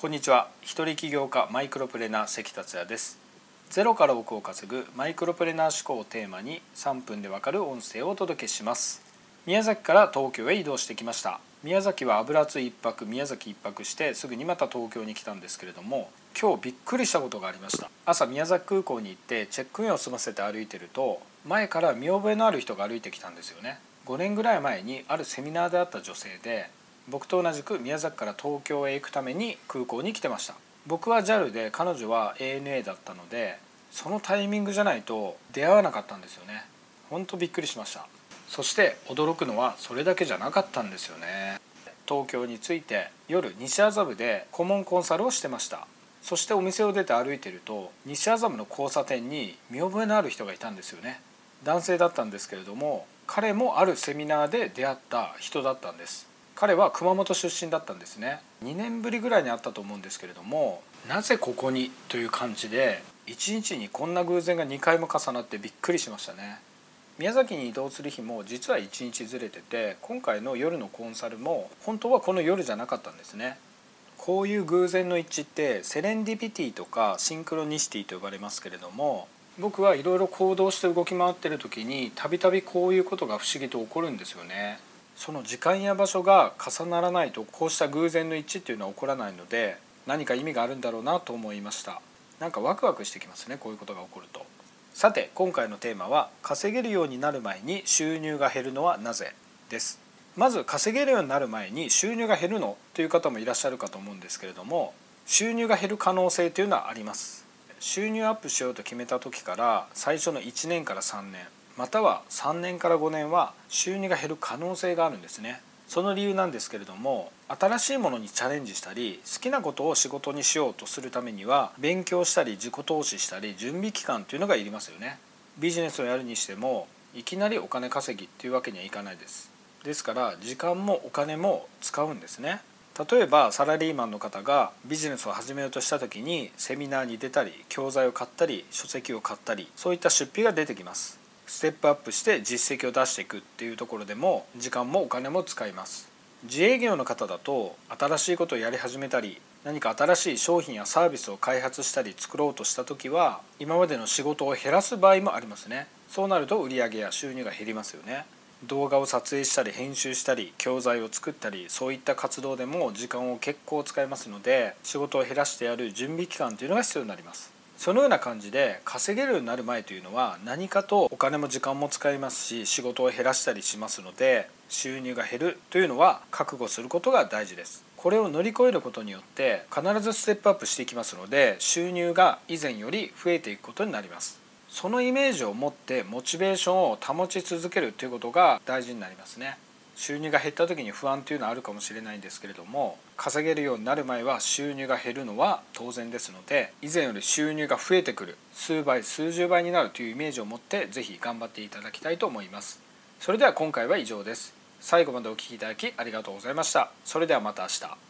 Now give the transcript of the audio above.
こんにちは。一人起業家マイクロプレナー関達也です。ゼロから億を稼ぐマイクロプレナー思考をテーマに3分でわかる音声をお届けします。宮崎から東京へ移動してきました。宮崎は油津一泊宮崎一泊してすぐにまた東京に来たんですけれども今日びっくりしたことがありました。朝宮崎空港に行ってチェックインを済ませて歩いてると前から見覚えのある人が歩いてきたんですよね。5年ぐらい前にあるセミナーであった女性で僕と同じく宮崎から東京へ行くために空港に来てました。僕は JAL で彼女は ANA だったのでそのタイミングじゃないと出会わなかったんですよね。ほんとびっくりしました。そして驚くのはそれだけじゃなかったんですよね。東京に着いて夜西麻布で顧問コンサルをしてました。そしてお店を出て歩いてると西麻布の交差点に見覚えのある人がいたんですよね。男性だったんですけれども彼もあるセミナーで出会った人だったんです。彼は熊本出身だったんですね。2年ぶりぐらいに会ったと思うんですけれどもなぜここにという感じで1日にこんな偶然が2回も重なってびっくりしましたね。宮崎に移動する日も実は1日ずれてて今回の夜のコンサルも本当はこの夜じゃなかったんですね。こういう偶然の一致ってセレンディピティとかシンクロニシティと呼ばれますけれども僕はいろいろ行動して動き回ってる時にたびたびこういうことが不思議と起こるんですよね。その時間や場所が重ならないとこうした偶然の一致っていうのは起こらないので何か意味があるんだろうなと思いました。なんかワクワクしてきますねこういうことが起こると。さて今回のテーマは稼げるようになる前に収入が減るのはなぜです。まず稼げるようになる前に収入が減るのという方もいらっしゃるかと思うんですけれども収入が減る可能性というのはあります。収入アップしようと決めた時から最初の1年から3年または3年から5年は収入が減る可能性があるんですね。その理由なんですけれども新しいものにチャレンジしたり好きなことを仕事にしようとするためには勉強したり自己投資したり準備期間というのがいりますよね。ビジネスをやるにしてもいきなりお金稼ぎっていうわけにはいかないです。ですから時間もお金も使うんですね。例えばサラリーマンの方がビジネスを始めようとした時にセミナーに出たり教材を買ったり書籍を買ったりそういった出費が出てきます。ステップアップして実績を出していくっていうところでも時間もお金も使います。自営業の方だと新しいことをやり始めたり何か新しい商品やサービスを開発したり作ろうとした時は今までの仕事を減らす場合もありますね。そうなると売上や収入が減りますよね。動画を撮影したり編集したり教材を作ったりそういった活動でも時間を結構使いますので仕事を減らしてやる準備期間というのが必要になります。そのような感じで稼げるようになる前というのは何かとお金も時間も使いますし仕事を減らしたりしますので収入が減るというのは覚悟することが大事です。これを乗り越えることによって必ずステップアップしていきますので収入が以前より増えていくことになります。そのイメージを持ってモチベーションを保ち続けるということが大事になりますね。収入が減った時に不安というのはあるかもしれないんですけれども稼げるようになる前は収入が減るのは当然ですので以前より収入が増えてくる数倍数十倍になるというイメージを持って是非頑張っていただきたいと思います。それでは今回は以上です。最後までお聴きいただきありがとうございました。それではまた明日。